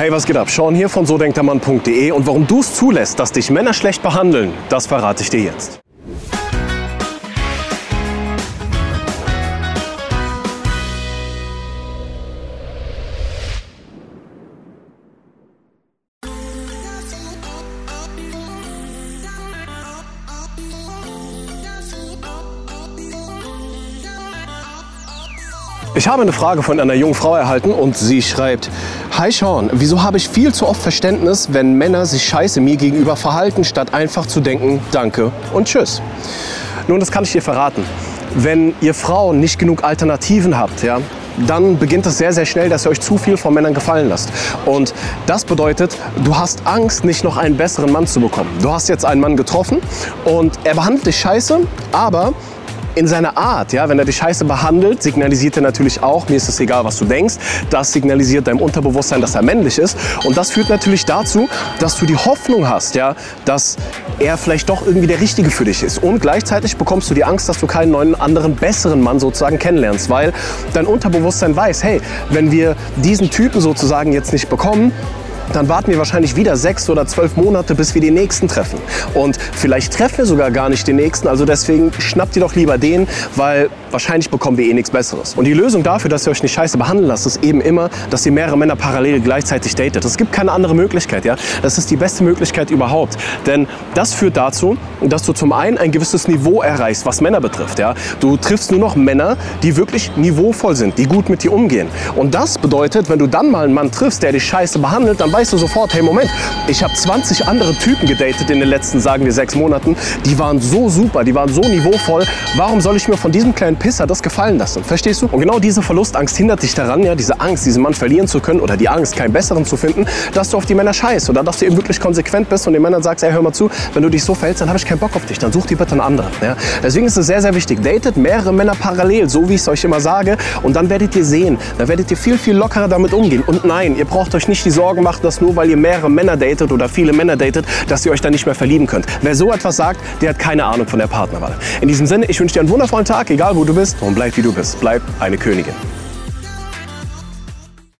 Hey, was geht ab? Sean hier von sodenktermann.de und warum du es zulässt, dass dich Männer schlecht behandeln, das verrate ich dir jetzt. Ich habe eine Frage von einer jungen Frau erhalten und sie schreibt, Hi Sean, wieso habe ich viel zu oft Verständnis, wenn Männer sich scheiße mir gegenüber verhalten, statt einfach zu denken, danke und tschüss. Nun, das kann ich dir verraten. Wenn ihr Frauen nicht genug Alternativen habt, ja, dann beginnt es sehr, sehr schnell, dass ihr euch zu viel von Männern gefallen lasst. Und das bedeutet, du hast Angst, nicht noch einen besseren Mann zu bekommen. Du hast jetzt einen Mann getroffen und er behandelt dich scheiße, aber in seiner Art, ja, wenn er dich scheiße behandelt, signalisiert er natürlich auch, mir ist es egal, was du denkst. Das signalisiert deinem Unterbewusstsein, dass er männlich ist. Und das führt natürlich dazu, dass du die Hoffnung hast, ja, dass er vielleicht doch irgendwie der Richtige für dich ist. Und gleichzeitig bekommst du die Angst, dass du keinen neuen, anderen, besseren Mann sozusagen kennenlernst, weil dein Unterbewusstsein weiß, hey, wenn wir diesen Typen sozusagen jetzt nicht bekommen, dann warten wir wahrscheinlich wieder sechs oder zwölf Monate, bis wir den nächsten treffen. Und vielleicht treffen wir sogar gar nicht den nächsten. Also deswegen schnappt ihr doch lieber den, weil wahrscheinlich bekommen wir eh nichts Besseres. Und die Lösung dafür, dass ihr euch nicht scheiße behandeln lasst, ist eben immer, dass ihr mehrere Männer parallel gleichzeitig datet. Es gibt keine andere Möglichkeit. Ja? Das ist die beste Möglichkeit überhaupt. Denn das führt dazu, dass du zum einen ein gewisses Niveau erreichst, was Männer betrifft. Ja? Du triffst nur noch Männer, die wirklich niveauvoll sind, die gut mit dir umgehen. Und das bedeutet, wenn du dann mal einen Mann triffst, der dich scheiße behandelt, dann weißt du sofort, hey Moment, ich habe 20 andere Typen gedatet in den letzten, sagen wir, sechs Monaten. Die waren so super, die waren so niveauvoll. Warum soll ich mir von diesem kleinen Pisser das gefallen lassen? Verstehst du? Und genau diese Verlustangst hindert dich daran, ja, diese Angst, diesen Mann verlieren zu können oder die Angst, keinen besseren zu finden, dass du auf die Männer scheißt oder dass du eben wirklich konsequent bist und den Männern sagst, ey, hör mal zu, wenn du dich so verhältst, dann habe ich keinen Bock auf dich, dann such dir bitte einen anderen. Ja? Deswegen ist es sehr, sehr wichtig, datet mehrere Männer parallel, so wie ich es euch immer sage und dann werdet ihr sehen, dann werdet ihr viel, viel lockerer damit umgehen. Und nein, ihr braucht euch nicht die Sorgen machen, dass nur weil ihr mehrere Männer datet oder viele Männer datet, dass ihr euch dann nicht mehr verlieben könnt. Wer so etwas sagt, der hat keine Ahnung von der Partnerwahl. In diesem Sinne, ich wünsche dir einen wundervollen Tag, egal wo du bist und bleib wie du bist. Bleib eine Königin.